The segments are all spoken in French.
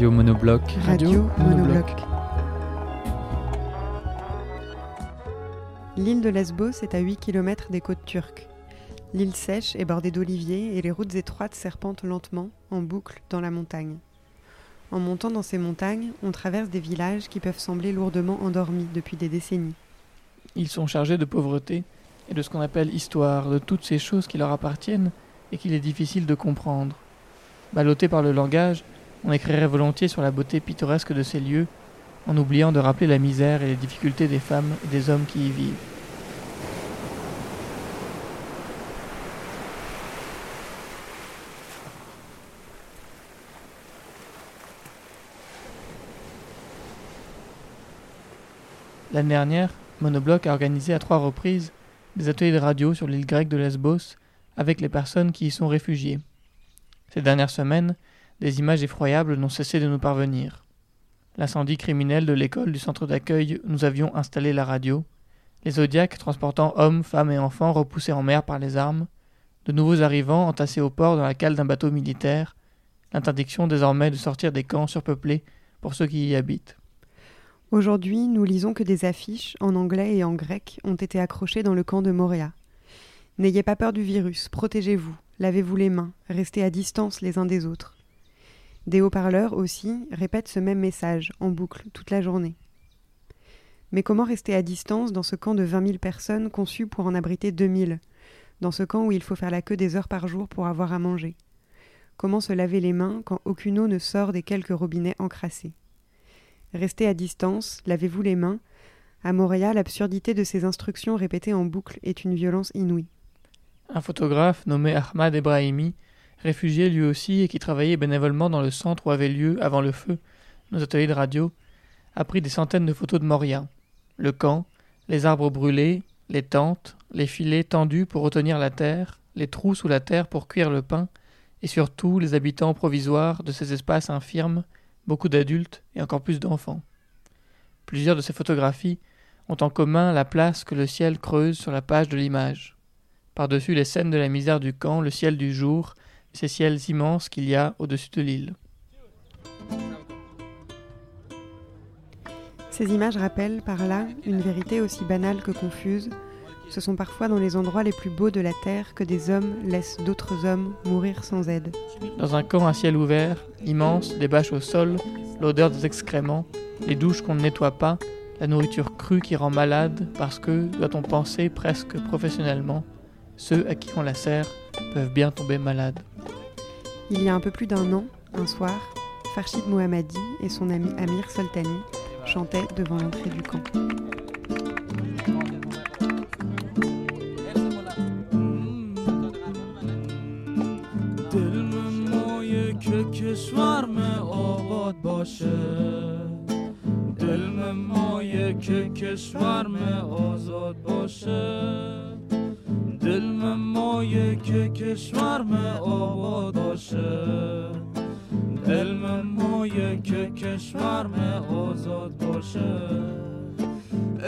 Radio Monobloc. Radio Monobloc. Monobloc. L'île de Lesbos est à 8 km des côtes turques. L'île sèche est bordée d'oliviers et les routes étroites serpentent lentement, en boucle, dans la montagne. En montant dans ces montagnes, on traverse des villages qui peuvent sembler lourdement endormis depuis des décennies. Ils sont chargés de pauvreté et de ce qu'on appelle histoire, de toutes ces choses qui leur appartiennent et qu'il est difficile de comprendre. Ballotté par le langage, on écrirait volontiers sur la beauté pittoresque de ces lieux, en oubliant de rappeler la misère et les difficultés des femmes et des hommes qui y vivent. L'année dernière, Monobloc a organisé à trois reprises des ateliers de radio sur l'île grecque de Lesbos avec les personnes qui y sont réfugiées. Ces dernières semaines, des images effroyables n'ont cessé de nous parvenir. L'incendie criminel de l'école du centre d'accueil où nous avions installé la radio, les zodiacs transportant hommes, femmes et enfants repoussés en mer par les armes, de nouveaux arrivants entassés au port dans la cale d'un bateau militaire, l'interdiction désormais de sortir des camps surpeuplés pour ceux qui y habitent. Aujourd'hui, nous lisons que des affiches, en anglais et en grec, ont été accrochées dans le camp de Moréa. N'ayez pas peur du virus, protégez-vous, lavez-vous les mains, restez à distance les uns des autres. Des haut-parleurs aussi répètent ce même message en boucle toute la journée. Mais comment rester à distance dans ce camp de 20 000 personnes conçu pour en abriter 2000 Dans ce camp où il faut faire la queue des heures par jour pour avoir à manger? Comment se laver les mains quand aucune eau ne sort des quelques robinets encrassés? Restez à distance, lavez-vous les mains. À Montréal, l'absurdité de ces instructions répétées en boucle est une violence inouïe. Un photographe nommé Ahmad Ebrahimi, réfugié lui aussi et qui travaillait bénévolement dans le centre où avaient lieu, avant le feu, nos ateliers de radio, a pris des centaines de photos de Moria. Le camp, les arbres brûlés, les tentes, les filets tendus pour retenir la terre, les trous sous la terre pour cuire le pain, et surtout les habitants provisoires de ces espaces infirmes, beaucoup d'adultes et encore plus d'enfants. Plusieurs de ces photographies ont en commun la place que le ciel creuse sur la page de l'image. Par-dessus les scènes de la misère du camp, le ciel du jour, ces ciels immenses qu'il y a au-dessus de l'île. Ces images rappellent par là une vérité aussi banale que confuse. Ce sont parfois dans les endroits les plus beaux de la terre que des hommes laissent d'autres hommes mourir sans aide. Dans un camp à ciel ouvert, immense, des bâches au sol, l'odeur des excréments, les douches qu'on ne nettoie pas, la nourriture crue qui rend malade parce que, doit-on penser presque professionnellement, ceux à qui on la sert peuvent bien tomber malades. Il y a un peu plus d'un an, un soir, Farshid Mohammadi et son ami Amir Soltani chantaient devant l'entrée du camp. دل مایه که کشورم آباد باشه دل مایه که کشورم آزاد باشه دل مایه که کشورم آباد باشه. دل مایه که کشورم آزاد باشه.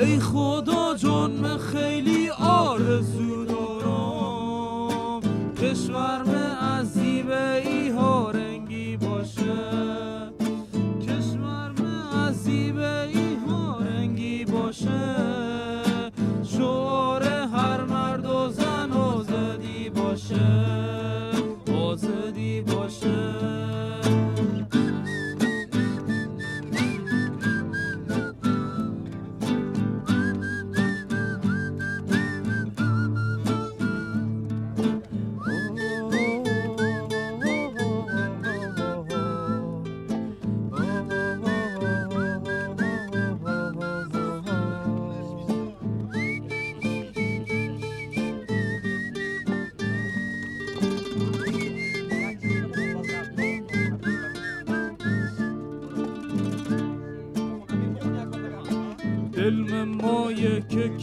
ای خدا جان خیلی آرزو دارم. کشورم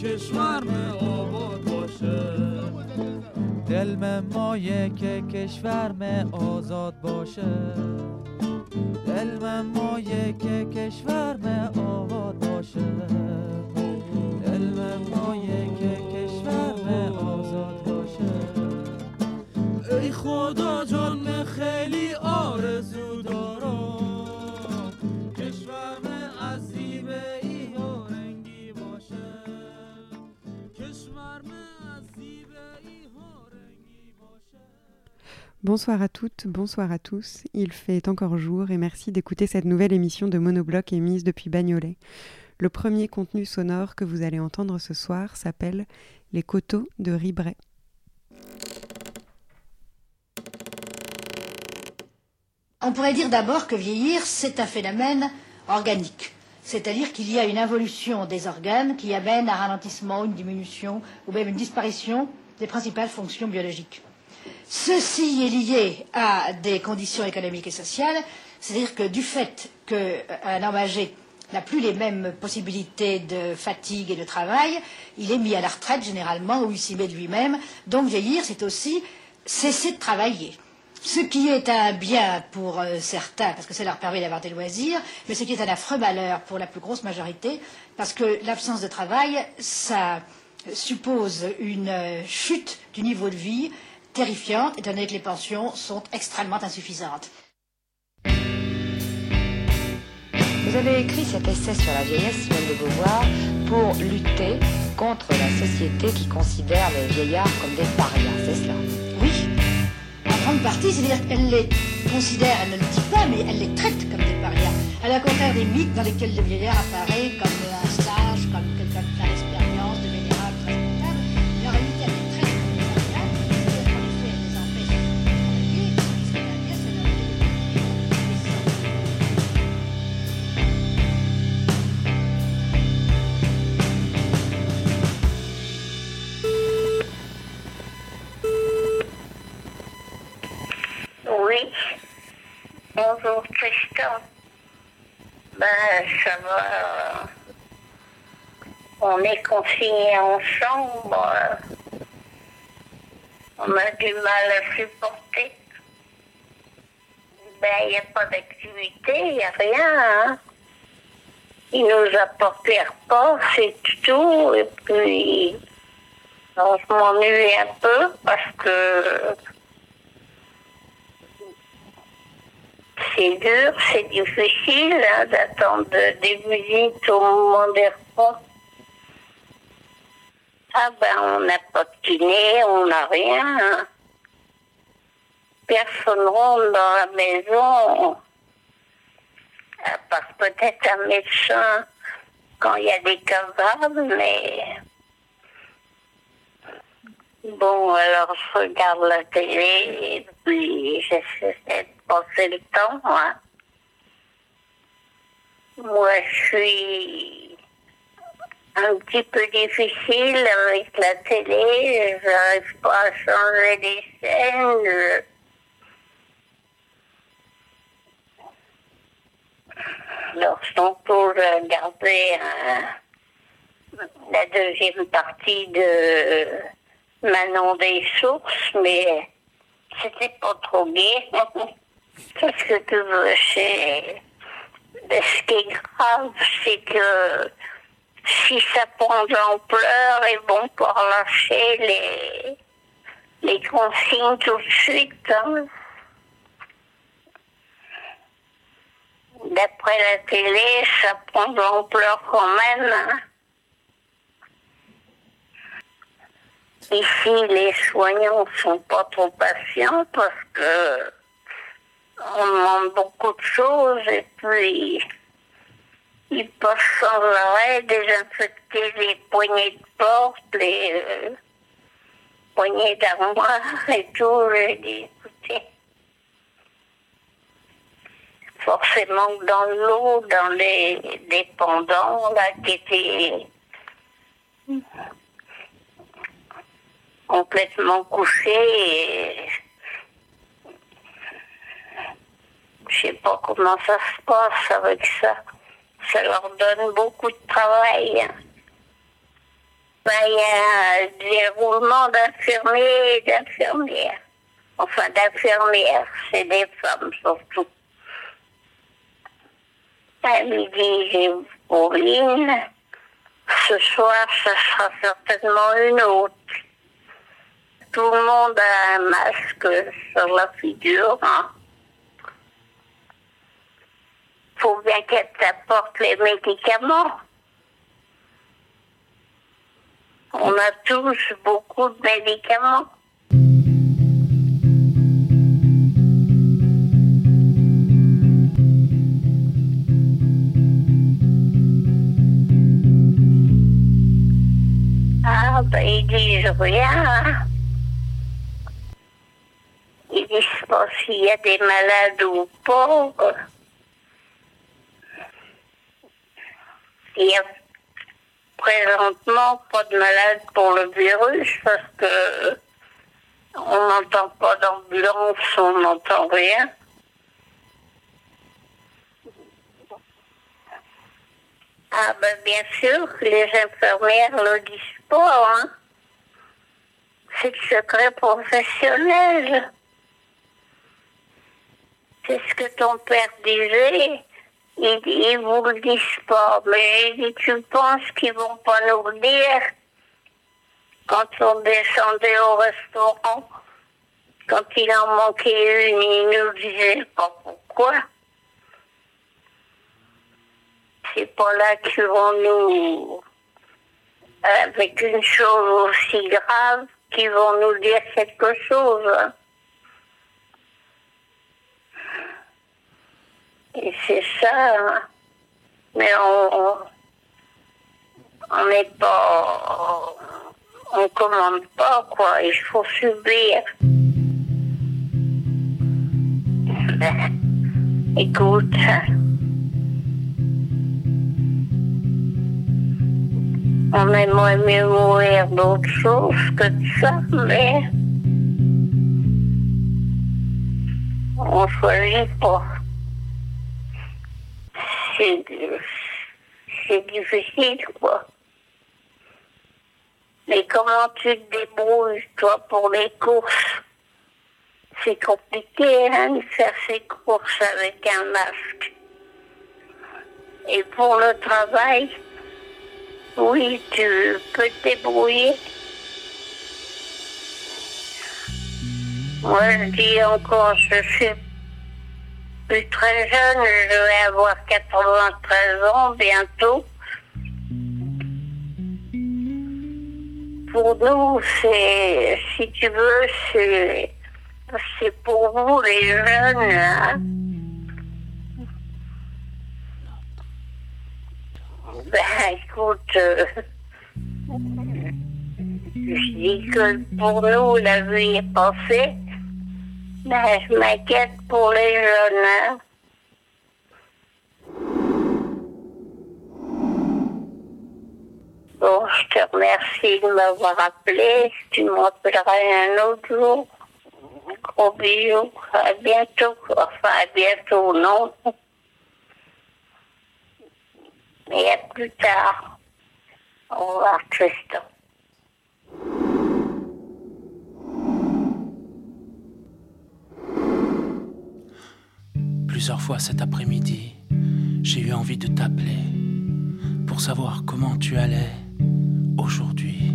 کشورم آباد باشه. دل من مایه که کشورم آزاد باشه. دل من مایه که کشورم آباد باشه. دل من مایه که کشورم آزاد باشه. ای خدا جان من Bonsoir à toutes, bonsoir à tous. Il fait encore jour et merci d'écouter cette nouvelle émission de Monobloc émise depuis Bagnolet. Le premier contenu sonore que vous allez entendre ce soir s'appelle Les coteaux de Ribray. On pourrait dire d'abord que vieillir, c'est un phénomène organique. C'est-à-dire qu'il y a une involution des organes qui amène un ralentissement, une diminution ou même une disparition des principales fonctions biologiques. Ceci est lié à des conditions économiques et sociales, c'est-à-dire que du fait qu'un homme âgé n'a plus les mêmes possibilités de fatigue et de travail, il est mis à la retraite généralement ou il s'y met de lui-même. Donc vieillir, c'est aussi cesser de travailler. Ce qui est un bien pour euh, certains, parce que ça leur permet d'avoir des loisirs, mais ce qui est un affreux malheur pour la plus grosse majorité, parce que l'absence de travail, ça suppose une euh, chute du niveau de vie terrifiante, étant donné que les pensions sont extrêmement insuffisantes. Vous avez écrit cet essai sur la vieillesse, Simone de Beauvoir, pour lutter contre la société qui considère les vieillards comme des parias, c'est cela? Oui, en grande partie, c'est-à-dire qu'elle les considère, elle ne le dit pas, mais elle les traite comme des parias. À la contraire des mythes dans lesquels le vieillard apparaît comme un Bonjour Tristan. Ben, ça va. On est confinés en chambre. On a du mal à supporter. Ben, il n'y a pas d'activité, il n'y a rien. Hein. Il nous apporte les repas, c'est tout. Et puis, on m'ennuie un peu parce que c'est dur, c'est difficile hein, d'attendre des visites au moment des repas. Ah ben, on n'a pas de kiné, on n'a rien. hein. Personne rentre dans la maison, à part peut-être un médecin quand il y a des cas graves, mais... Bon, alors je regarde la télé et puis j'essaie passer le temps. hein. Moi, je suis un petit peu difficile avec la télé. Je n'arrive pas à changer les scènes. je- tantôt, j'ai regardé euh, la deuxième partie de Manon des sources, mais c'était pas trop gai. Qu'est-ce que tu veux, c'est... Ce qui est grave, c'est que si ça prend de l'ampleur, ils vont pas relâcher les, les consignes tout de suite. hein? D'après la télé, ça prend de l'ampleur quand même. hein? Ici, les soignants sont pas trop patients parce que on demande beaucoup de choses et puis ils peuvent sans arrêt désinfecter les poignées de porte, les euh, poignées d'armoire et tout. J'ai dit, écoutez, forcément dans l'eau, dans les dépendants, là, qui étaient complètement couchés et je sais pas comment ça se passe avec ça. Ça leur donne beaucoup de travail. ben, il y a un déroulement d'infirmiers et d'infirmières. Enfin, d'infirmières, c'est des femmes surtout. À midi, j'ai Pauline. Ce soir, ce sera certainement une autre. Tout le monde a un masque sur la figure. Hein. Faut bien qu'elle t'apporte les médicaments. On a tous beaucoup de médicaments. Ah, ben ils disent rien. hein. Ils disent pas s'il y a des malades ou pas. Il y a présentement pas de malades pour le virus parce que on n'entend pas d'ambulance, on n'entend rien. Ah ben bien sûr, les infirmières le disent pas, hein. C'est le secret professionnel. C'est ce que ton père disait. Ils, vous le disent pas, mais tu penses qu'ils vont pas nous le dire quand on descendait au restaurant, quand il en manquait une, ils nous disaient pas pourquoi. C'est pas là qu'ils vont nous, avec une chose aussi grave, qu'ils vont nous dire quelque chose. Et c'est ça. hein. Mais on n'est pas. On commande pas, quoi. Il faut subir. Ben, écoute. On aimerait mieux mourir d'autre chose que de ça, mais. On choisit pas. C'est difficile, quoi. Mais comment tu te débrouilles, toi, pour les courses? C'est compliqué, hein, de faire ces courses avec un masque. Et pour le travail, oui, tu peux te débrouiller. Moi, je dis encore, je suis plus très jeune, je vais avoir 93 ans bientôt. Pour nous, c'est, si tu veux, c'est, c'est pour vous les jeunes. hein. Ben, écoute, euh, je dis que pour nous, la vie est passée. Ben, je m'inquiète pour les jeunes. hein. Bon, je te remercie de m'avoir appelé. Tu m'appelleras un autre jour. Gros bisous. À bientôt. Enfin, à bientôt, non. Mais à plus tard. Au revoir, Tristan. Plusieurs fois cet après-midi, j'ai eu envie de t'appeler pour savoir comment tu allais aujourd'hui.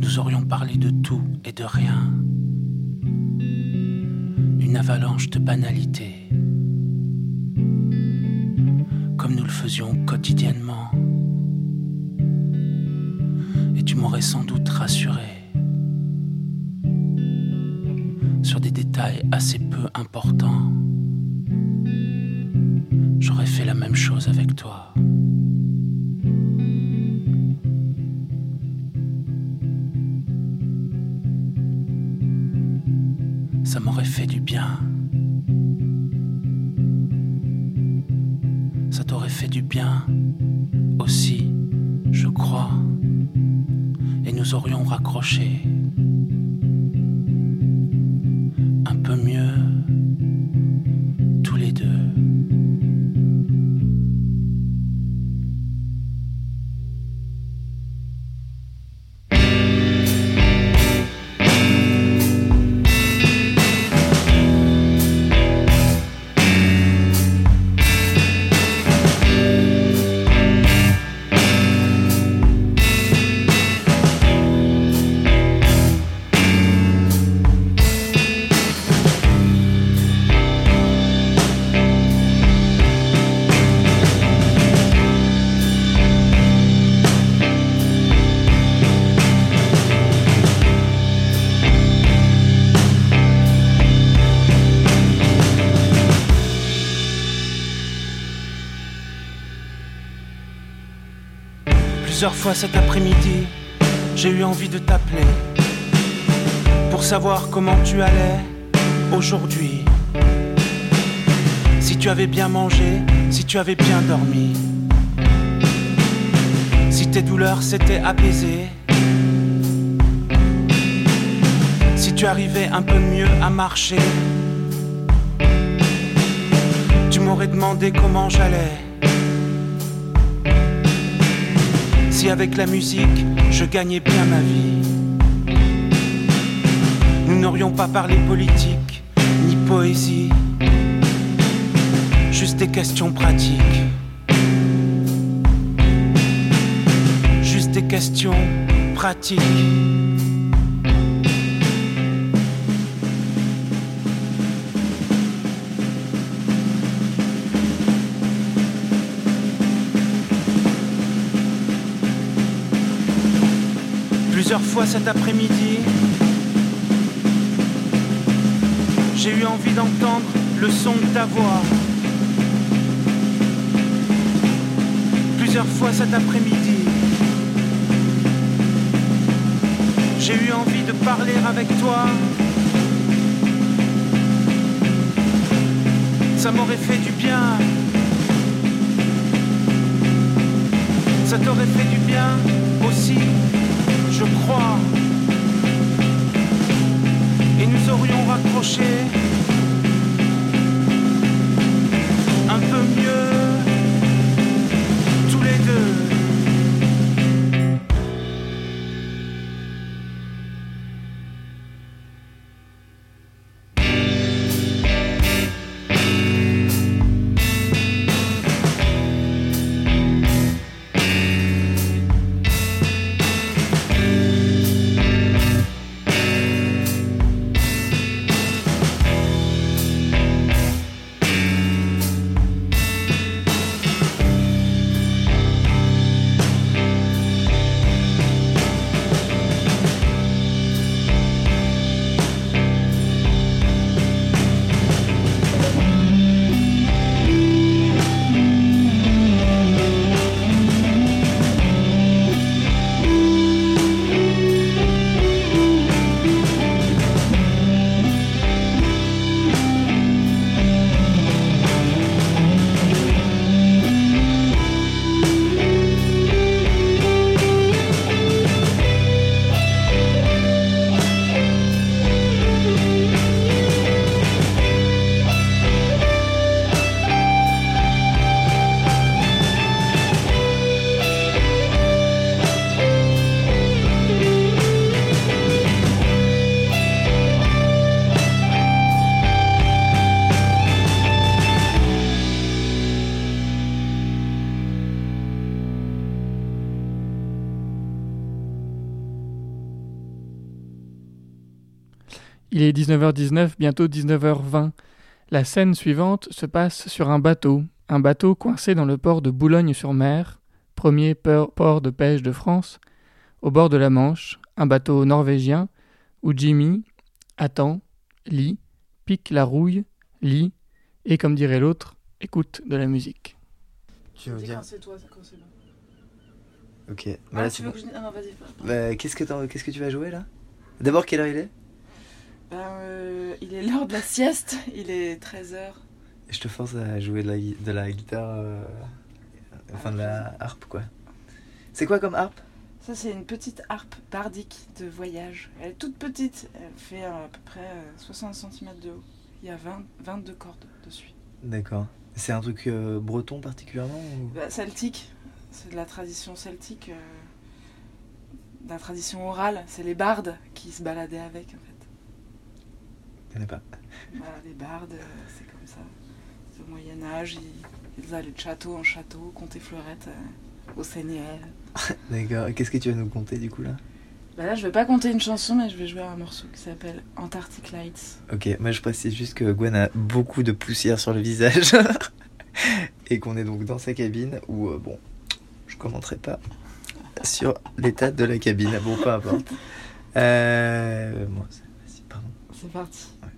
Nous aurions parlé de tout et de rien. Une avalanche de banalités. Comme nous le faisions quotidiennement. Et tu m'aurais sans doute rassuré sur des détails assez peu importants. J'aurais fait la même chose avec toi. Ça m'aurait fait du bien. Ça t'aurait fait du bien aussi, je crois. Et nous aurions raccroché Cet après-midi, j'ai eu envie de t'appeler pour savoir comment tu allais aujourd'hui. Si tu avais bien mangé, si tu avais bien dormi, si tes douleurs s'étaient apaisées, si tu arrivais un peu mieux à marcher, tu m'aurais demandé comment j'allais. Si avec la musique, je gagnais bien ma vie. Nous n'aurions pas parlé politique, ni poésie, juste des questions pratiques. Juste des questions pratiques. Cet après-midi, j'ai eu envie d'entendre le son de ta voix. Plusieurs fois cet après-midi, j'ai eu envie de parler avec toi. Ça m'aurait fait du bien. Ça t'aurait fait du bien aussi je crois. Et nous aurions raccroché Il est 19h19, bientôt 19h20. La scène suivante se passe sur un bateau, un bateau coincé dans le port de Boulogne-sur-Mer, premier port de pêche de France, au bord de la Manche, un bateau norvégien où Jimmy attend, lit, pique la rouille, lit et, comme dirait l'autre, écoute de la musique. Tu veux dire C'est toi, quand c'est bon. Ok. Ah, bah là, tu c'est veux bon. que je... Ah non, vas-y. pardon. Bah, qu'est-ce que qu'est-ce que tu vas jouer là? D'abord, quelle heure il est? Ben, euh, il est l'heure de la sieste, il est 13h. Je te force à jouer de la, de la guitare, euh, enfin de la harpe quoi. C'est quoi comme harpe? Ça, c'est une petite harpe bardique de voyage. Elle est toute petite, elle fait euh, à peu près euh, 60 cm de haut. Il y a 20, 22 cordes dessus. D'accord. C'est un truc euh, breton particulièrement ou... Bah, celtique, c'est de la tradition celtique, euh, de la tradition orale. C'est les bardes qui se baladaient avec en fait. Je connais pas. Voilà, les bardes, euh, c'est comme ça. Au Moyen-Âge, ils, ils allaient de château en château, compter fleurettes euh, au Seigneur. D'accord. Qu'est-ce que tu vas nous conter du coup là? Bah là, je vais pas compter une chanson, mais je vais jouer un morceau qui s'appelle Antarctic Lights. Ok, moi je précise juste que Gwen a beaucoup de poussière sur le visage et qu'on est donc dans sa cabine où, euh, bon, je commenterai pas sur l'état de la cabine. Bon, peu importe. Euh, bon, c'est-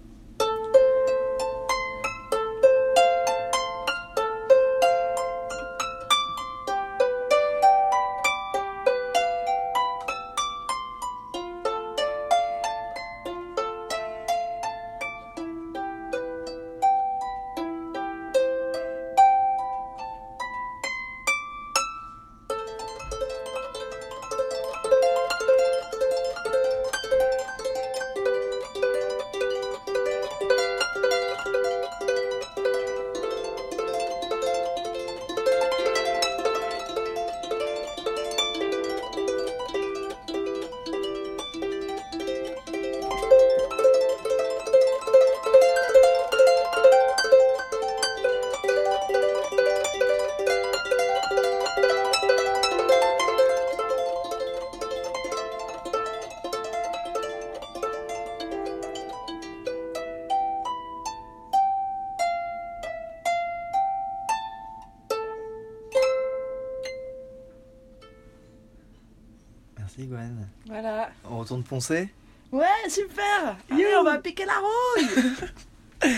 Retourne poncer Ouais, super Allez, on va piquer la rouille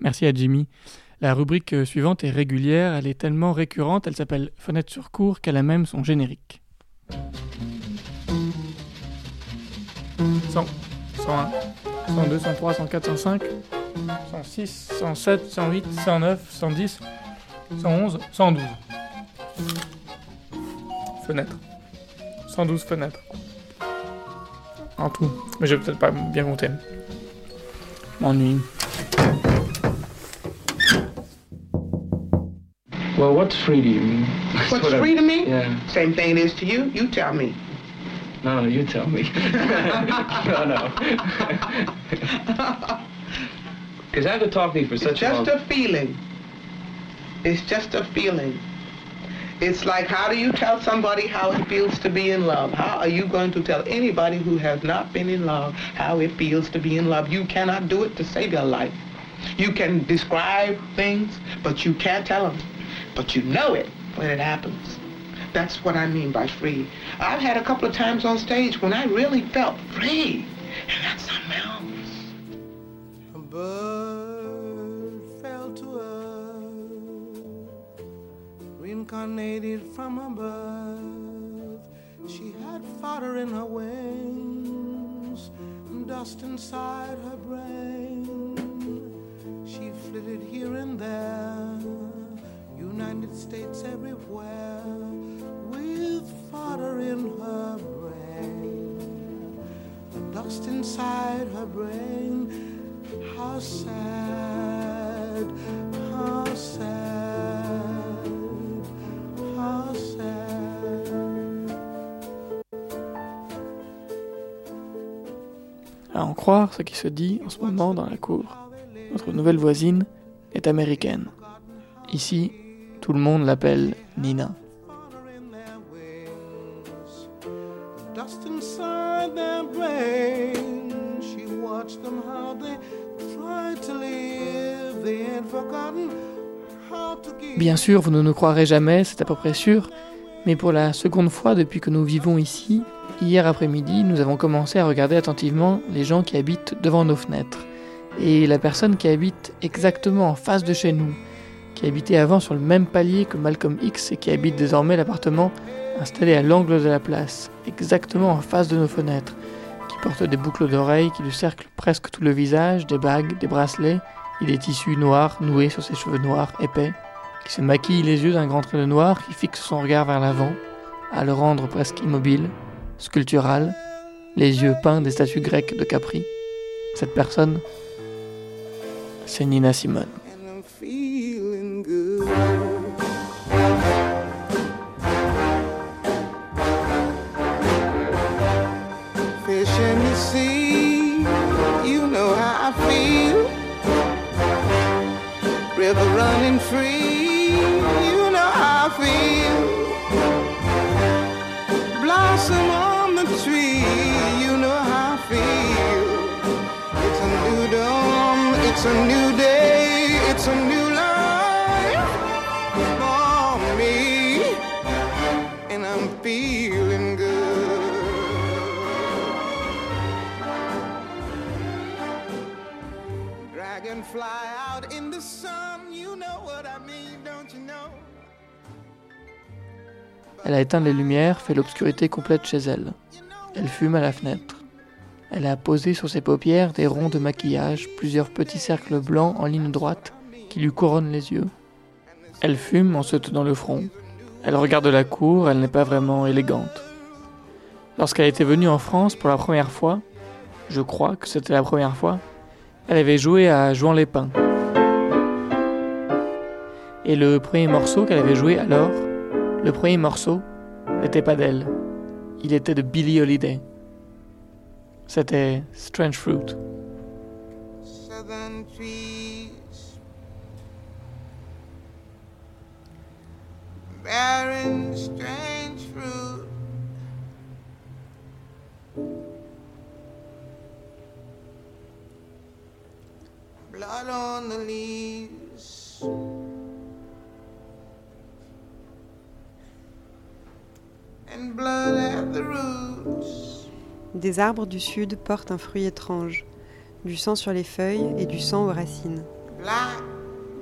Merci à Jimmy. La rubrique euh, suivante est régulière, elle est tellement récurrente, elle s'appelle Fenêtre sur cours qu'elle a même son générique. 100, 101, 102, 103, 104, 105, 106, 107, 108, 109, 110, 111, 112. Fenêtre. 112 fenêtres. En tout. Mais je vais peut-être pas bien compter. M'ennuie. Well, what's free to you? That's What's what I- free to me? Yeah. Same thing it is to you. You tell me. No, no, you tell me. no, no. Because I could talk to you for such It's just a a long... feeling. It's just a feeling. It's like how do you tell somebody how it feels to be in love? How are you going to tell anybody who has not been in love how it feels to be in love? You cannot do it to save your life. You can describe things, but you can't tell them. But you know it when it happens. That's what I mean by free. I've had a couple of times on stage when I really felt free. And that's something else. A reincarnated from above. She had fodder in her wings, dust inside her brain. She flitted here and there, United States everywhere, with fodder in her brain, and dust inside her brain. How sad, how sad, À en croire ce qui se dit en ce moment dans la cour. Notre nouvelle voisine est américaine. Ici, tout le monde l'appelle Nina. Bien sûr, vous ne nous croirez jamais, c'est à peu près sûr, mais pour la seconde fois depuis que nous vivons ici, hier après-midi, nous avons commencé à regarder attentivement les gens qui habitent devant nos fenêtres. Et la personne qui habite exactement en face de chez nous, qui habitait avant sur le même palier que Malcolm X et qui habite désormais l'appartement installé à l'angle de la place, exactement en face de nos fenêtres, qui porte des boucles d'oreilles qui lui cerclent presque tout le visage, des bagues, des bracelets, et des tissus noirs noués sur ses cheveux noirs épais, qui se maquille les yeux d'un grand trait de noir qui fixe son regard vers l'avant, à le rendre presque immobile, sculptural, les yeux peints des statues grecques de Capri. Cette personne, c'est Nina Simone. Elle a éteint les lumières, fait l'obscurité complète chez elle. Elle fume à la fenêtre. Elle a posé sur ses paupières des ronds de maquillage, plusieurs petits cercles blancs en ligne droite qui lui couronnent les yeux. Elle fume en se tenant le front. Elle regarde la cour, elle n'est pas vraiment élégante. Lorsqu'elle était venue en France pour la première fois, je crois que c'était la première fois, elle avait joué à Jouant les Pins. Et le premier morceau qu'elle avait joué alors, le premier morceau, n'était pas d'elle. Il était de Billie Holiday. C'était Strange Fruit. Blood on the leaves. Des arbres du sud portent un fruit étrange, du sang sur les feuilles et du sang aux racines. Black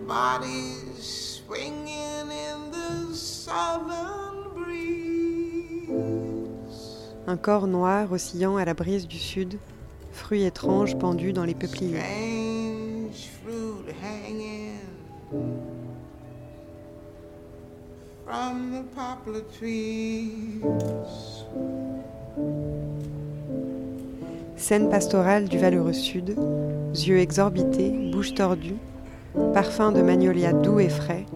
bodies swinging in the southern breeze. Un corps noir oscillant à la brise du sud, fruit étrange pendu dans les peupliers. From the poplar trees. Scène pastorale du valeureux sud, yeux exorbités, bouche tordue, parfum de magnolia doux et frais,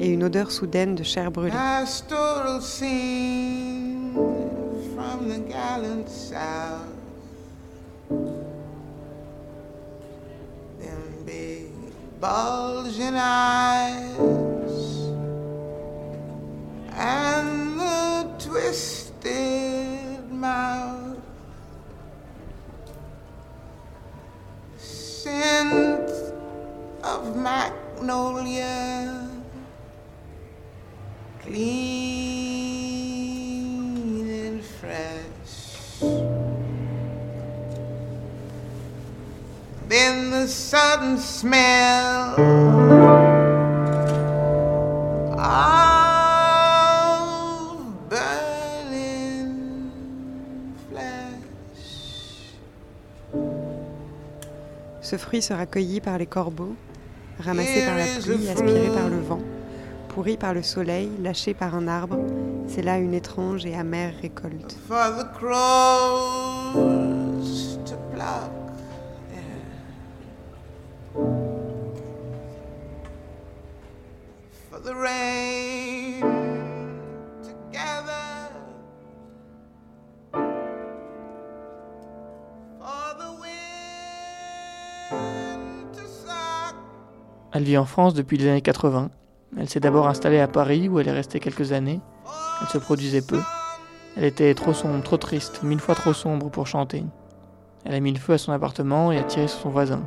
et une odeur soudaine de chair brûlée. Pastoral scene from the gallant south. Them big bulging eyes and the twisted mouth. Scent of magnolia clean and fresh. Then the sudden smell of fruit sera cueilli par les corbeaux, ramassé par la pluie, aspiré par le vent, pourri par le soleil, lâché par un arbre. C'est là une étrange et amère récolte. for the crows to pluck. For the rain Elle vit en France depuis les années 80. Elle s'est d'abord installée à Paris où elle est restée quelques années. Elle se produisait peu. Elle était trop sombre, trop triste, mille fois trop sombre pour chanter. Elle a mis le feu à son appartement et a tiré sur son voisin.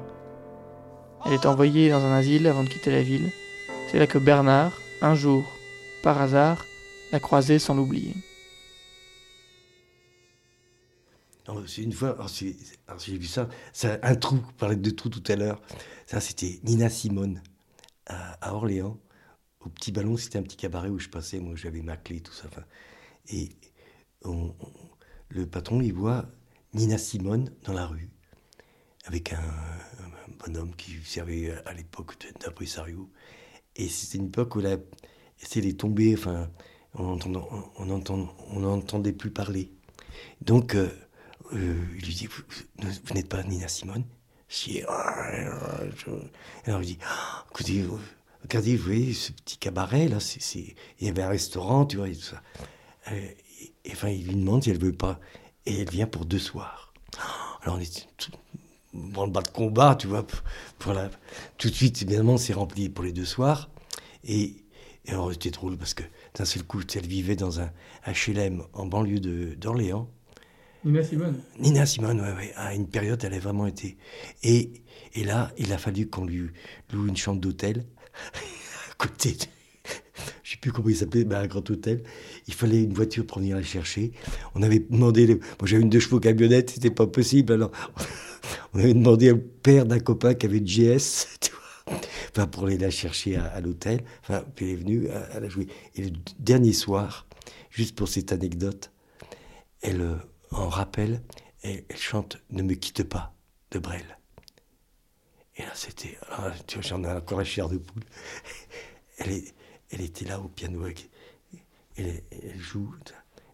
Elle est envoyée dans un asile avant de quitter la ville. C'est là que Bernard, un jour, par hasard, l'a croisée sans l'oublier. C'est une fois, alors j'ai vu ça, un trou, on parlait de trou tout à l'heure. Ça, c'était Nina Simone à, Orléans. Au Petit Ballon, c'était un petit cabaret où je passais, moi j'avais ma clé, tout ça. et le patron, il voit Nina Simone dans la rue, avec un, bonhomme qui servait à l'époque d'impresario. Et c'était une époque où c'est les tombées, enfin, on n'entendait entend- on plus parler. Donc, euh, euh, il lui dit Vous, n'êtes pas Nina Simone Ah, je- Alors il dit Ah, Écoutez, regardez, vous voyez ce petit cabaret là, il y avait un restaurant, tu vois, et tout ça. Euh, et, enfin, il lui demande si elle veut pas. Et elle vient pour deux soirs. Alors on est tout dans le bas de combat, tu vois. Pour, Tout de suite, évidemment, c'est rempli pour les deux soirs. Et, et alors c'était drôle parce que d'un seul coup, elle vivait dans un HLM en banlieue d'Orléans. Nina Simone. Nina Simone, ouais, ouais, à une période, elle a vraiment été. Et, et là, il a fallu qu'on lui loue une chambre d'hôtel à côté. de- Je sais plus comment il s'appelait, mais un grand hôtel. Il fallait une voiture pour venir la chercher. On avait demandé. Moi, j'avais une deux chevaux camionnette, c'était pas possible. Alors, on avait demandé au père d'un copain qui avait une GS, tu vois, enfin, pour aller la chercher à, à l'hôtel. Enfin, puis elle est venue, elle elle a joué. Et le dernier soir, juste pour cette anecdote, elle, euh, en rappel, elle, chante Ne me quitte pas de Brel. Et là, c'était. vois, J'en ai encore la chair de poule. Elle, est, elle était là au piano. elle joue.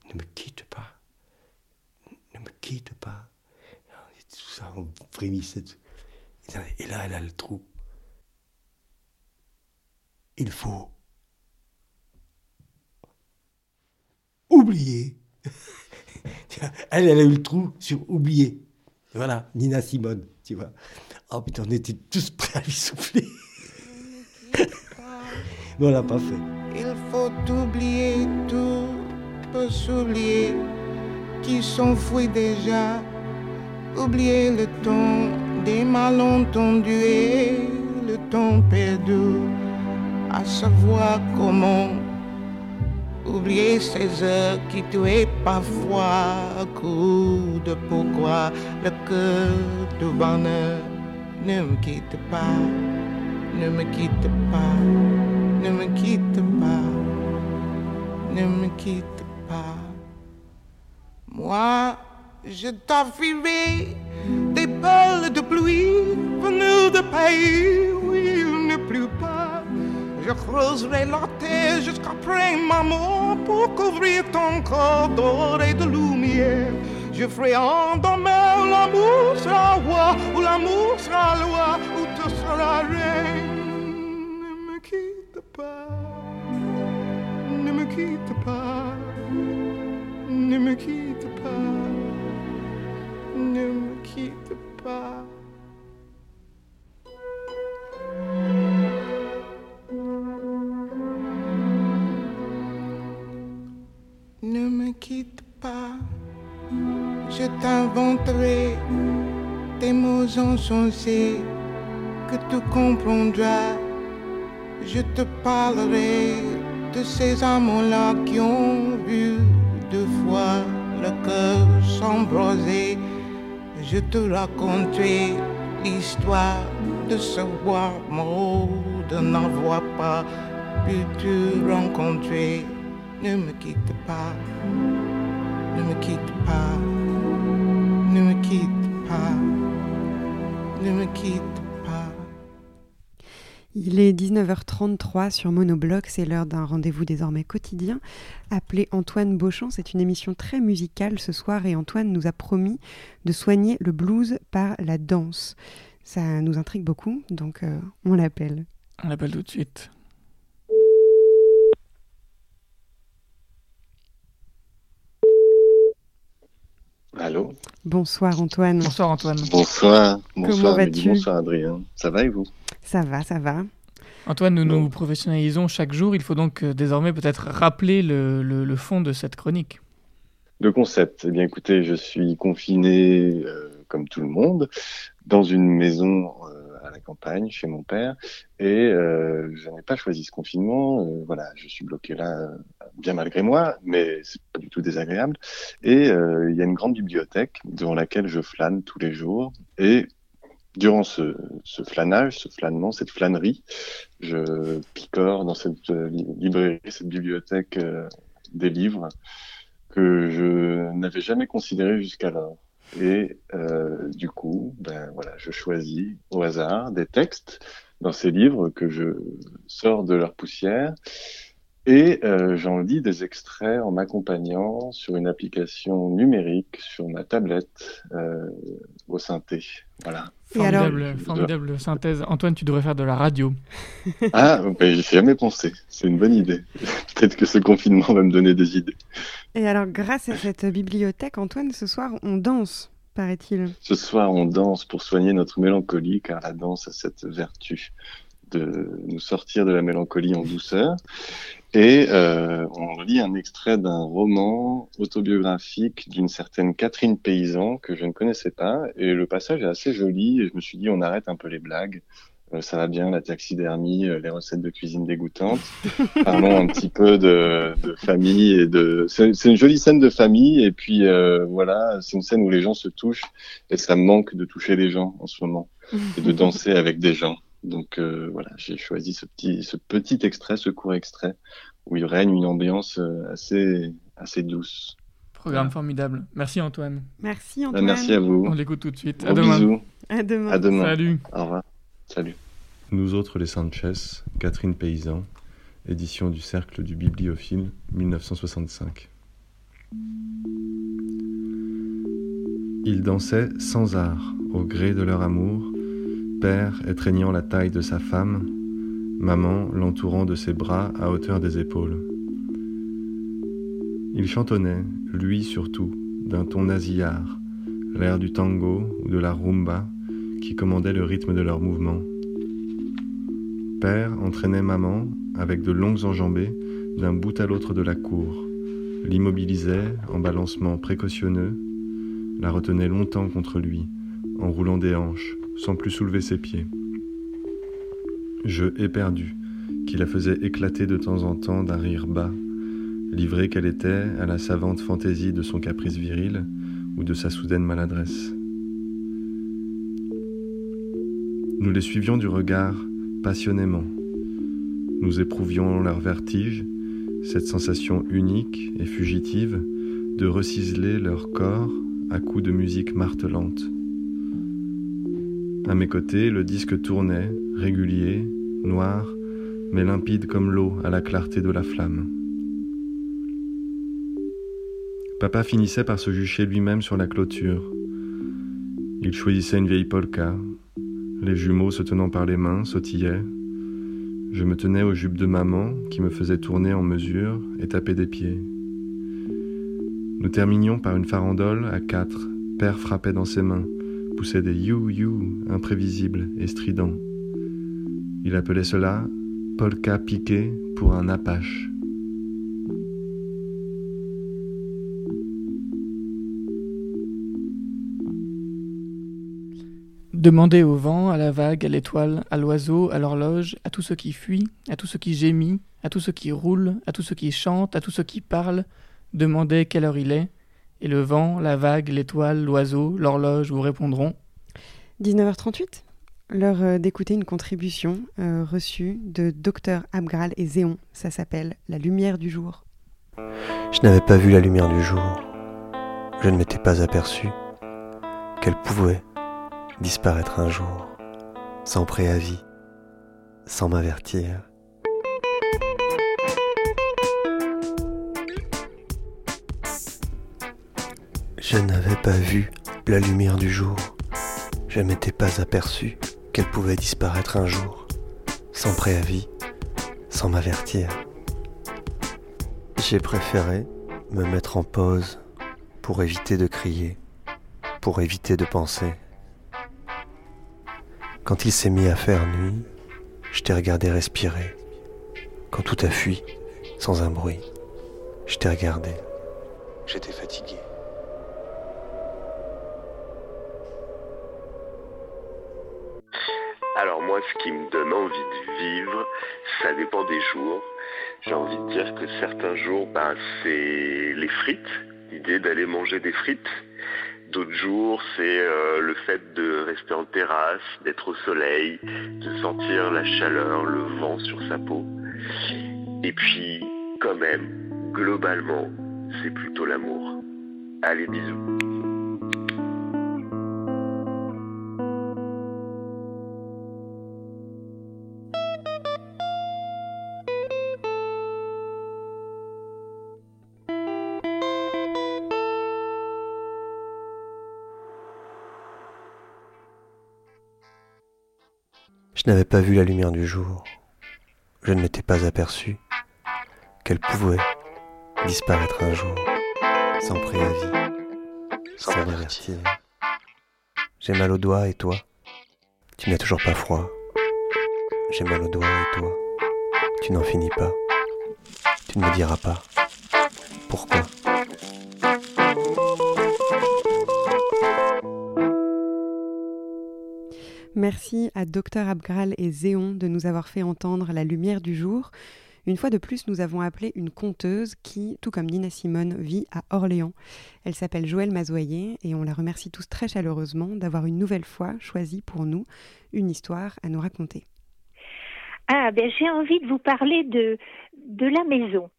Ne me quitte pas. Ne me quitte pas. Et tout ça, on frémissait. Et là, elle a le trou. Il faut oublier. Elle, elle a eu le trou sur oublier. Voilà, Nina Simone, tu vois. Oh putain, on était tous prêts à lui souffler. Mais on l'a pas fait. Il faut oublier tout, peut s'oublier qui s'enfuit déjà. Oublier le temps des malentendus et le temps perdu, à savoir comment Oublier ces heures qui tuaient parfois coup de pourquoi le cœur du bonheur ne me quitte pas, ne me quitte pas, ne me quitte pas, ne me quitte pas. Moi, je t'offrirai des perles de pluie venues de pays où il ne pleut pas. Je creuserai la terre jusqu'après ma mort pour couvrir ton corps d'or et de lumière. Je ferai endormir où l'amour sera roi, où l'amour sera loi, où tu seras reine. Ne me quitte pas, ne me quitte pas, ne me quitte pas, ne me quitte pas. Je t'inventerai des mots insensés que tu comprendras. Je te parlerai de ces amants-là qui ont vu deux fois le cœur s'embraser. Je te raconterai l'histoire de ce bois mort de n'avoir pas pu te rencontrer. Ne me quitte Il est 19h33 sur Monobloc, c'est l'heure d'un rendez-vous désormais quotidien appelé Antoine Beauchamp. C'est une émission très musicale ce soir et Antoine nous a promis de soigner le blues par la danse. Ça nous intrigue beaucoup, donc euh, on l'appelle. On l'appelle tout de suite. Allô? Bonsoir Antoine. Bonsoir Antoine. Bonsoir. Bonsoir, Comment vas-tu? Bonsoir Adrien. Ça va et vous? Ça va, ça va. Antoine, nous nous professionnalisons chaque jour. Il faut donc euh, désormais peut-être rappeler le, le- le fond de cette chronique. Le concept. Eh bien écoutez, je suis confiné euh, comme tout le monde dans une maison euh, à la campagne chez mon père et euh, je n'ai pas choisi ce confinement. Voilà, je suis bloqué là bien malgré moi, mais c'est pas du tout désagréable. Et il y a une grande bibliothèque devant laquelle je flâne tous les jours et Durant ce, ce flânage, ce flânement, cette flânerie, je picore dans cette euh, li- librairie, cette bibliothèque euh, des livres que je n'avais jamais considéré jusqu'alors. Et euh, du coup, ben voilà, je choisis au hasard des textes dans ces livres que je sors de leur poussière et euh, j'en lis des extraits en m'accompagnant sur une application numérique sur ma tablette euh, au synthé. Voilà. Formidable, formidable synthèse. Antoine, tu devrais faire de la radio. Ah, ben, j'y ai jamais pensé. C'est une bonne idée. Peut-être que ce confinement va me donner des idées. Et alors, grâce à cette bibliothèque, Antoine, ce soir, on danse, paraît-il. Ce soir, on danse pour soigner notre mélancolie, car la danse a cette vertu de nous sortir de la mélancolie en douceur. Et euh, on lit un extrait d'un roman autobiographique d'une certaine Catherine Paysan que je ne connaissais pas. Et le passage est assez joli. Et je me suis dit, on arrête un peu les blagues. Euh, ça va bien, la taxidermie, euh, les recettes de cuisine dégoûtantes. Parlons un petit peu de, de famille et de. C'est c'est une jolie scène de famille et puis euh, voilà, c'est une scène où les gens se touchent et ça me manque de toucher les gens en ce moment et de danser avec des gens. Donc euh, voilà, j'ai choisi ce petit, ce petit extrait, ce court extrait où il règne une ambiance euh, assez, assez douce. Programme formidable. Merci Antoine. Merci Bah, Antoine. merci à vous. On l'écoute tout de suite. Gros à demain. bisous. À demain. À demain. Salut. Au revoir. Salut. Nous autres les Sanchez, Catherine Paysan, édition du Cercle du Bibliophile, 1965. Ils dansaient sans art, au gré de leur amour, père étreignant la taille de sa femme, maman l'entourant de ses bras à hauteur des épaules. Il chantonnait, lui surtout, d'un ton nasillard, l'air du tango ou de la rumba qui commandait le rythme de leurs mouvements. Père entraînait maman avec de longues enjambées d'un bout à l'autre de la cour, l'immobilisait en balancement précautionneux, la retenait longtemps contre lui, en roulant des hanches, sans plus soulever ses pieds. Jeu éperdu, qui la faisait éclater de temps en temps d'un rire bas, livrée qu'elle était à la savante fantaisie de son caprice viril ou de sa soudaine maladresse. Nous les suivions du regard passionnément. Nous éprouvions leur vertige, cette sensation unique et fugitive de reciseler leur corps à coups de musique martelante. À mes côtés, le disque tournait, régulier, noir, mais limpide comme l'eau à la clarté de la flamme. Papa finissait par se jucher lui-même sur la clôture. Il choisissait une vieille polka. Les jumeaux se tenant par les mains sautillaient. Je me tenais aux jupes de maman qui me faisait tourner en mesure et taper des pieds. Nous terminions par une farandole à quatre. Père frappait dans ses mains, poussait des you-you imprévisibles et stridents. Il appelait cela polka piqué pour un apache. Demandez au vent, à la vague, à l'étoile, à l'oiseau, à l'horloge, à tout ce qui fuit, à tout ce qui gémit, à tout ce qui roule, à tout ce qui chante, à tout ce qui parle, demandez quelle heure il est, et le vent, la vague, l'étoile, l'oiseau, l'horloge vous répondront. 19h38 L'heure euh, d'écouter une contribution euh, reçue de Dr Abgral et Zéon. Ça s'appelle La lumière du jour. Je n'avais pas vu la lumière du jour. Je ne m'étais pas aperçu qu'elle pouvait disparaître un jour, sans préavis, sans m'avertir. Je n'avais pas vu la lumière du jour. Je m'étais pas aperçu qu'elle pouvait disparaître un jour, sans préavis, sans m'avertir. J'ai préféré me mettre en pause pour éviter de crier, pour éviter de penser. Quand il s'est mis à faire nuit, je t'ai regardé respirer. Quand tout a fui, sans un bruit, je t'ai regardé. J'étais fatigué. Ce qui me donne envie de vivre, ça dépend des jours. J'ai envie de dire que certains jours, ben, c'est les frites, l'idée d'aller manger des frites. D'autres jours, c'est euh, le fait de rester en terrasse, d'être au soleil, de sentir la chaleur, le vent sur sa peau. Et puis, quand même, globalement, c'est plutôt l'amour. Allez, bisous. Je n'avais pas vu la lumière du jour. Je ne m'étais pas aperçu qu'elle pouvait disparaître un jour, sans préavis, sans m'avertir. J'ai mal au doigt et toi? Tu n'as toujours pas froid. J'ai mal au doigt et toi? Tu n'en finis pas. Tu ne me diras pas. Pourquoi Merci à Dr Abgral et Zéon de nous avoir fait entendre la lumière du jour. Une fois de plus, nous avons appelé une conteuse qui, tout comme Nina Simone, vit à Orléans. Elle s'appelle Joëlle Mazoyer et on la remercie tous très chaleureusement d'avoir une nouvelle fois choisi pour nous une histoire à nous raconter. Ah, ben j'ai envie de vous parler de, de la maison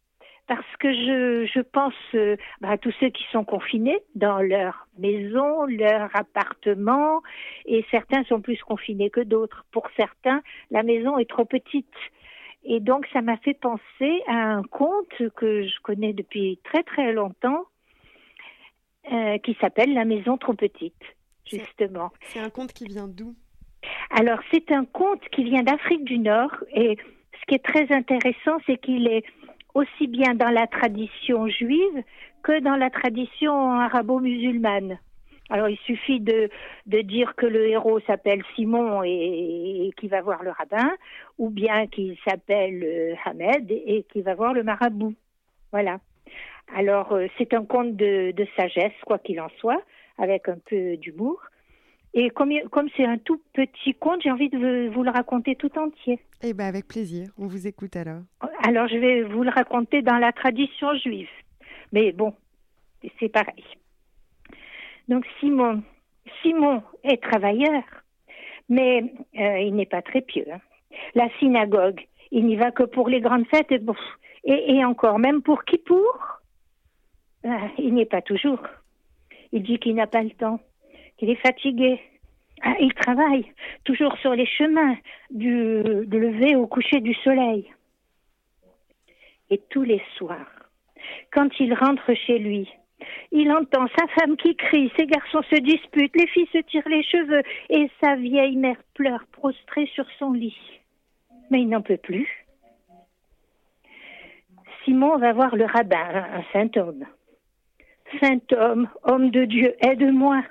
parce que je, je pense euh, bah, à tous ceux qui sont confinés dans leur maison, leur appartement, et certains sont plus confinés que d'autres. Pour certains, la maison est trop petite. Et donc, ça m'a fait penser à un conte que je connais depuis très très longtemps, euh, qui s'appelle La maison trop petite, justement. C'est un conte qui vient d'où? Alors, c'est un conte qui vient d'Afrique du Nord, et ce qui est très intéressant, c'est qu'il est aussi bien dans la tradition juive que dans la tradition arabo-musulmane. Alors il suffit de, de dire que le héros s'appelle Simon et, et qui va voir le rabbin, ou bien qu'il s'appelle euh, Hamed et, qui va voir le marabout. Voilà. Alors euh, c'est un conte de, de sagesse, quoi qu'il en soit, avec un peu d'humour. Et comme comme c'est un tout petit conte, j'ai envie de vous- le raconter tout entier. Eh ben avec plaisir, on vous écoute alors. Alors, je vais vous le raconter dans la tradition juive. Mais bon, c'est pareil. Donc, Simon, Simon est travailleur, mais euh, il n'est pas très pieux. hein. La synagogue, il n'y va que pour les grandes fêtes et, bon, et, et encore, même pour Kippour, euh, il n'y est pas toujours. Il dit qu'il n'a pas le temps, qu'il est fatigué. Ah, il travaille toujours sur les chemins du, du lever au coucher du soleil. Et tous les soirs, quand il rentre chez lui, il entend sa femme qui crie, ses garçons se disputent, les filles se tirent les cheveux et sa vieille mère pleure prostrée sur son lit. Mais il n'en peut plus. Simon va voir le rabbin, un saint homme. Saint homme, homme de Dieu, aide-moi.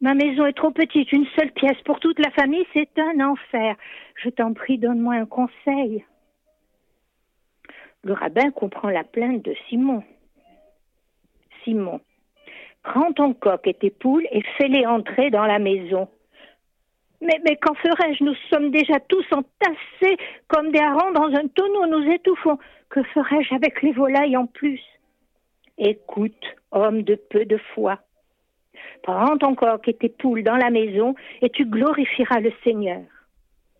Ma maison est trop petite, une seule pièce pour toute la famille, c'est un enfer. Je t'en prie, donne-moi un conseil. Le rabbin comprend la plainte de Simon. Simon, prends ton coq et tes poules et fais-les entrer dans la maison. Mais, mais qu'en ferais-je? Nous sommes déjà tous entassés comme des harengs dans un tonneau, nous étouffons. Que ferais-je avec les volailles en plus? Écoute, homme de peu de foi. Prends ton coq et tes poules dans la maison et tu glorifieras le Seigneur.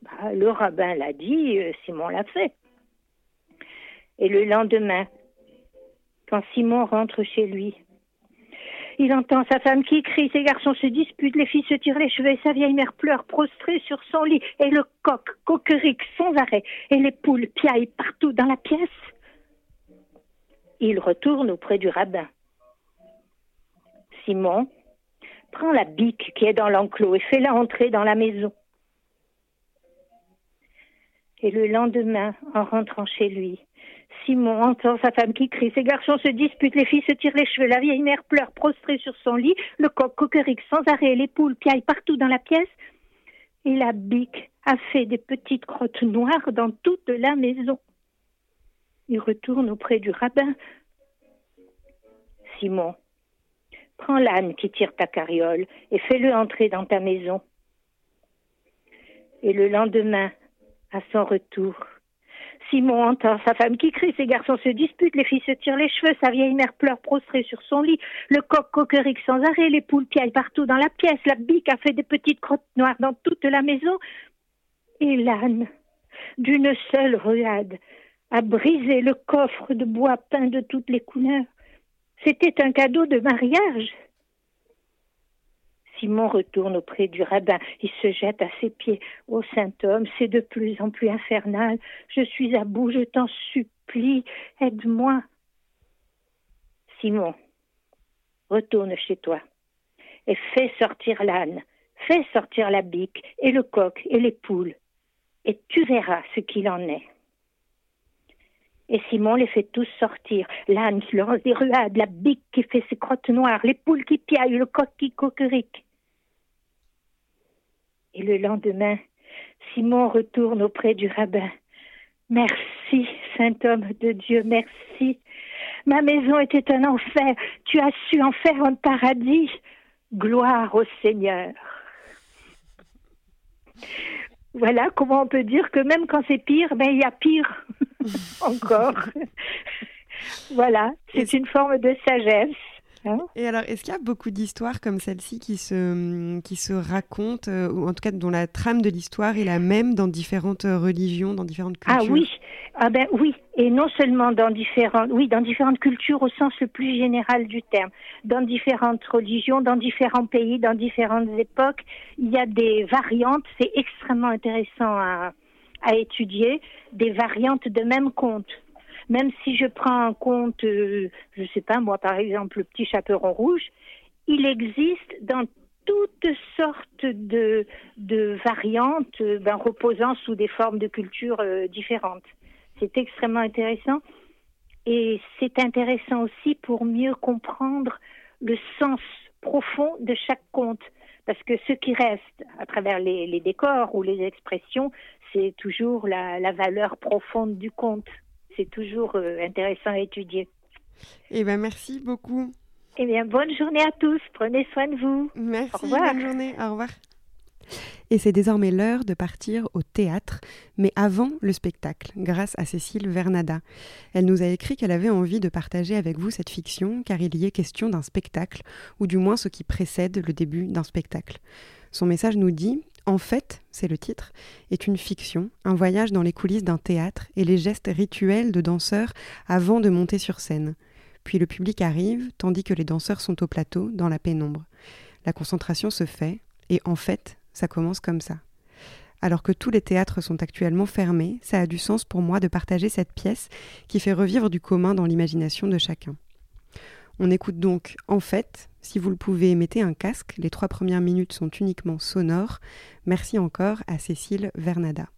Bah, le rabbin l'a dit, euh, Simon l'a fait. Et le lendemain, quand Simon rentre chez lui, il entend sa femme qui crie, ses garçons se disputent, les filles se tirent les cheveux sa vieille mère pleure prostrée sur son lit et le coq coquerique sans arrêt et les poules piaillent partout dans la pièce. Il retourne auprès du rabbin. Simon, prends la bique qui est dans l'enclos et fais-la entrer dans la maison. Et le lendemain, en rentrant chez lui, Simon entend sa femme qui crie, ses garçons se disputent, les filles se tirent les cheveux, la vieille mère pleure prostrée sur son lit, le coq coquerique sans arrêt, les poules piaillent partout dans la pièce, et la bique a fait des petites crottes noires dans toute la maison. Il retourne auprès du rabbin. Simon, prends l'âne qui tire ta carriole et fais-le entrer dans ta maison. Et le lendemain, à son retour, Simon entend sa femme qui crie, ses garçons se disputent, les filles se tirent les cheveux, sa vieille mère pleure prostrée sur son lit, le coq coquerique sans arrêt, les poules piaillent partout dans la pièce, la bique a fait des petites crottes noires dans toute la maison, et l'âne, d'une seule ruade, a brisé le coffre de bois peint de toutes les couleurs. C'était un cadeau de mariage. Simon retourne auprès du rabbin. Il se jette à ses pieds. Ô saint homme, c'est de plus en plus infernal. Je suis à bout, je t'en supplie, aide-moi. Simon, retourne chez toi et fais sortir l'âne, fais sortir la bique et le coq et les poules, et tu verras ce qu'il en est. Et Simon les fait tous sortir. L'âne qui lance des ruades, la bique qui fait ses crottes noires, les poules qui piaillent, le coq qui coquerique. Et le lendemain, Simon retourne auprès du rabbin. Merci, saint homme de Dieu, merci. Ma maison était un enfer, tu as su en faire un paradis. Gloire au Seigneur. Voilà comment on peut dire que même quand c'est pire, ben il y a pire encore. voilà, c'est une forme de sagesse. hein. Et alors, est-ce qu'il y a beaucoup d'histoires comme celle-ci qui se, qui se racontent, euh, ou en tout cas dont la trame de l'histoire est la même dans différentes religions, dans différentes cultures? Ah oui, ah ben oui, et non seulement dans différentes, oui, dans différentes cultures au sens le plus général du terme, dans différentes religions, dans différents pays, dans différentes époques, il y a des variantes. C'est extrêmement intéressant à, à étudier, des variantes de même conte. Même si je prends un conte, euh, je sais pas moi, par exemple, le petit chaperon rouge, il existe dans toutes sortes de, de variantes, euh, ben, reposant sous des formes de culture euh, différentes. C'est extrêmement intéressant. Et c'est intéressant aussi pour mieux comprendre le sens profond de chaque conte. Parce que ce qui reste à travers les, les décors ou les expressions, c'est toujours la, la valeur profonde du conte. C'est toujours euh, intéressant à étudier. Eh ben merci beaucoup. Eh bien, bonne journée à tous. Prenez soin de vous. Merci, Au revoir. bonne journée. Au revoir. Et c'est désormais l'heure de partir au théâtre, mais avant le spectacle, grâce à Cécile Vernada. Elle nous a écrit qu'elle avait envie de partager avec vous cette fiction, car il y est question d'un spectacle, ou du moins ce qui précède le début d'un spectacle. Son message nous dit En fait, c'est le titre, est une fiction, un voyage dans les coulisses d'un théâtre et les gestes rituels de danseurs avant de monter sur scène. Puis le public arrive, tandis que les danseurs sont au plateau, dans la pénombre. La concentration se fait, et en fait, ça commence comme ça. Alors que tous les théâtres sont actuellement fermés, ça a du sens pour moi de partager cette pièce qui fait revivre du commun dans l'imagination de chacun. On écoute donc En fait, si vous le pouvez, mettez un casque, les trois premières minutes sont uniquement sonores. Merci encore à Cécile Vernada.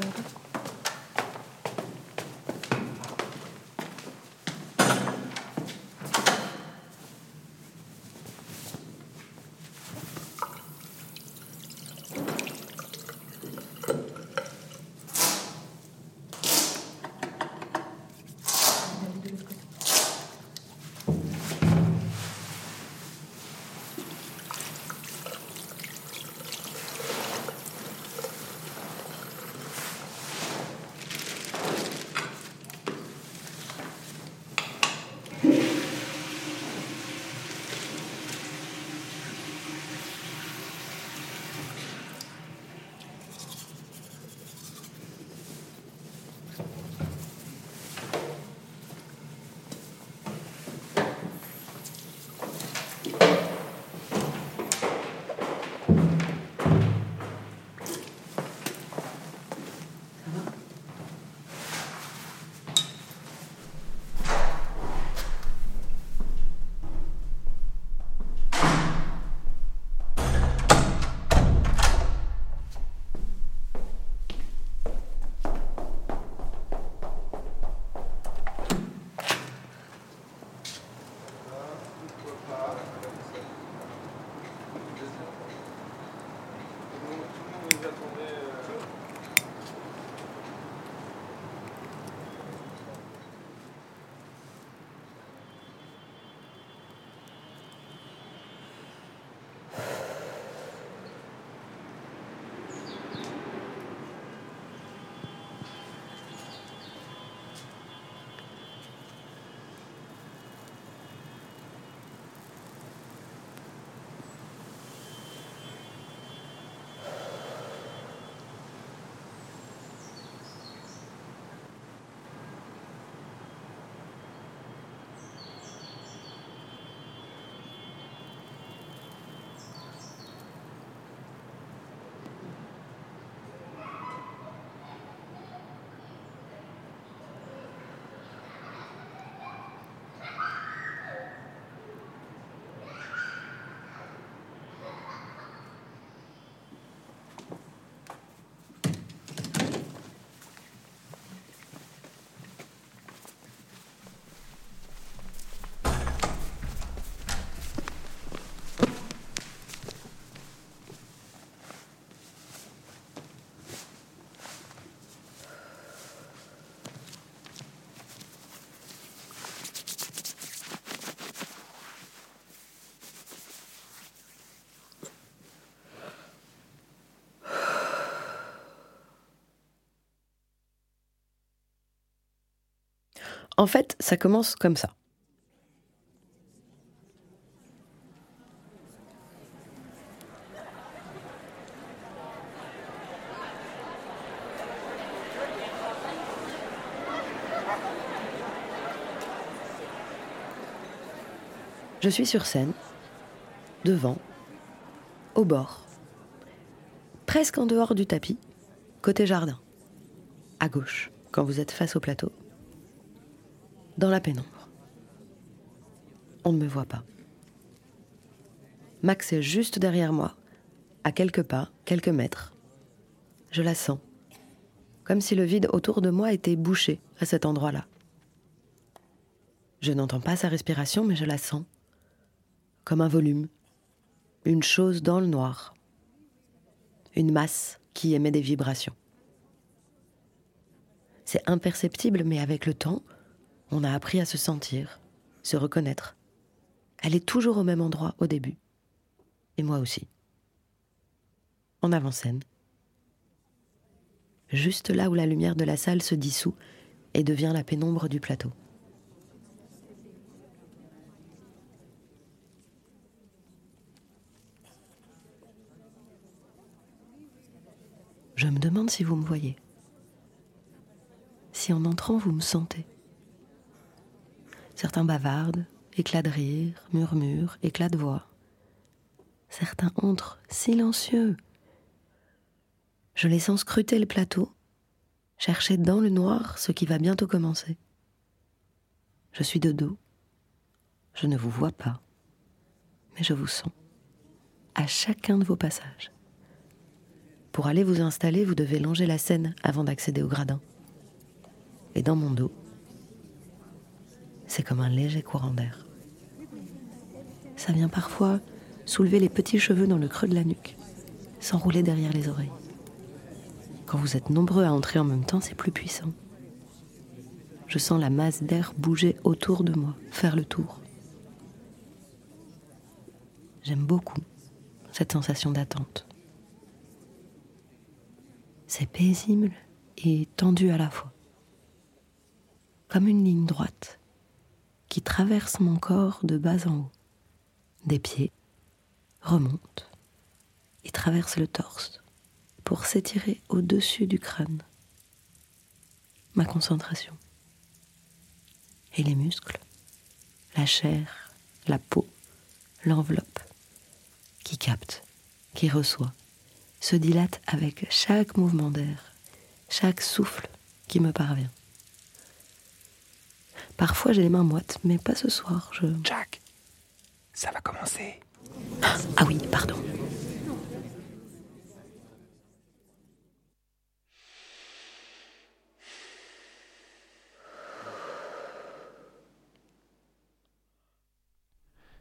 good. En fait, ça commence comme ça. Je suis sur scène, devant, au bord, presque en dehors du tapis, côté jardin, à gauche, quand vous êtes face au plateau dans la pénombre. On ne me voit pas. Max est juste derrière moi, à quelques pas, quelques mètres. Je la sens, comme si le vide autour de moi était bouché à cet endroit-là. Je n'entends pas sa respiration, mais je la sens, comme un volume, une chose dans le noir, une masse qui émet des vibrations. C'est imperceptible, mais avec le temps, on a appris à se sentir, se reconnaître. Elle est toujours au même endroit au début. Et moi aussi. En avant-scène. Juste là où la lumière de la salle se dissout et devient la pénombre du plateau. Je me demande si vous me voyez. Si en entrant, vous me sentez. Certains bavardent, éclats de rire, murmures, éclats de voix. Certains entrent silencieux. Je les sens scruter le plateau, chercher dans le noir ce qui va bientôt commencer. Je suis de dos. Je ne vous vois pas, mais je vous sens à chacun de vos passages. Pour aller vous installer, vous devez longer la scène avant d'accéder au gradin. Et dans mon dos, c'est comme un léger courant d'air. Ça vient parfois soulever les petits cheveux dans le creux de la nuque, s'enrouler derrière les oreilles. Quand vous êtes nombreux à entrer en même temps, c'est plus puissant. Je sens la masse d'air bouger autour de moi, faire le tour. J'aime beaucoup cette sensation d'attente. C'est paisible et tendu à la fois. Comme une ligne droite qui traverse mon corps de bas en haut. Des pieds, remonte et traverse le torse pour s'étirer au-dessus du crâne. Ma concentration. Et les muscles, la chair, la peau, l'enveloppe, qui capte, qui reçoit, se dilate avec chaque mouvement d'air, chaque souffle qui me parvient. Parfois j'ai les mains moites, mais pas ce soir. Je... Jack, ça va commencer. Ah oui, pardon.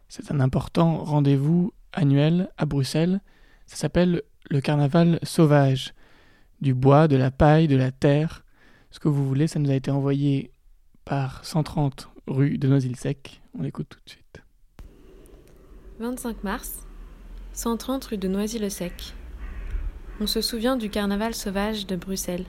C'est un important rendez-vous annuel à Bruxelles. Ça s'appelle le carnaval sauvage. Du bois, de la paille, de la terre. Ce que vous voulez, ça nous a été envoyé par 130 rue de Noisy-le-Sec. On l'écoute tout de suite. 25 mars, 130 rue de Noisy-le-Sec. On se souvient du carnaval sauvage de Bruxelles.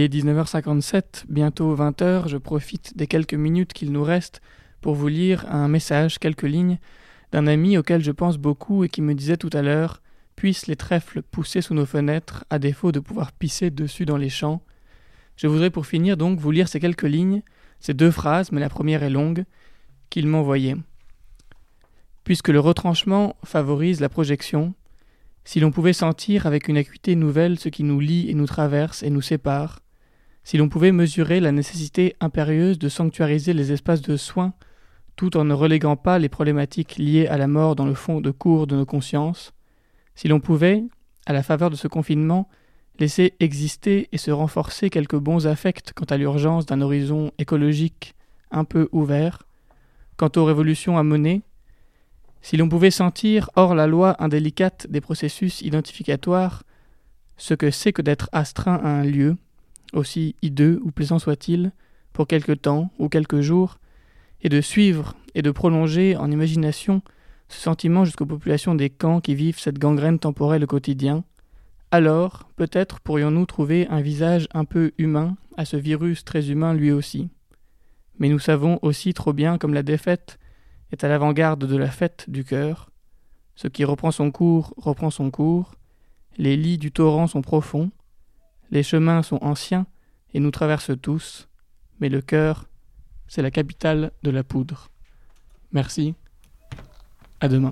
Il est 19h57, bientôt 20h, je profite des quelques minutes qu'il nous reste pour vous lire un message, quelques lignes, d'un ami auquel je pense beaucoup et qui me disait tout à l'heure Puissent les trèfles pousser sous nos fenêtres, à défaut de pouvoir pisser dessus dans les champs. Je voudrais pour finir donc vous lire ces quelques lignes, ces deux phrases, mais la première est longue, qu'il m'envoyait. Puisque le retranchement favorise la projection, si l'on pouvait sentir avec une acuité nouvelle ce qui nous lie et nous traverse et nous sépare, si l'on pouvait mesurer la nécessité impérieuse de sanctuariser les espaces de soins tout en ne reléguant pas les problématiques liées à la mort dans le fond de cours de nos consciences, si l'on pouvait, à la faveur de ce confinement, laisser exister et se renforcer quelques bons affects quant à l'urgence d'un horizon écologique un peu ouvert, quant aux révolutions à mener, si l'on pouvait sentir, hors la loi indélicate des processus identificatoires, ce que c'est que d'être astreint à un lieu, aussi hideux ou plaisant soit-il, pour quelque temps ou quelques jours, et de suivre et de prolonger en imagination ce sentiment jusqu'aux populations des camps qui vivent cette gangrène temporelle au quotidien, alors peut-être pourrions-nous trouver un visage un peu humain à ce virus très humain lui aussi. Mais nous savons aussi trop bien comme la défaite est à l'avant-garde de la fête du cœur, ce qui reprend son cours reprend son cours, les lits du torrent sont profonds, les chemins sont anciens et nous traversent tous, mais le cœur c'est la capitale de la poudre. Merci. À demain.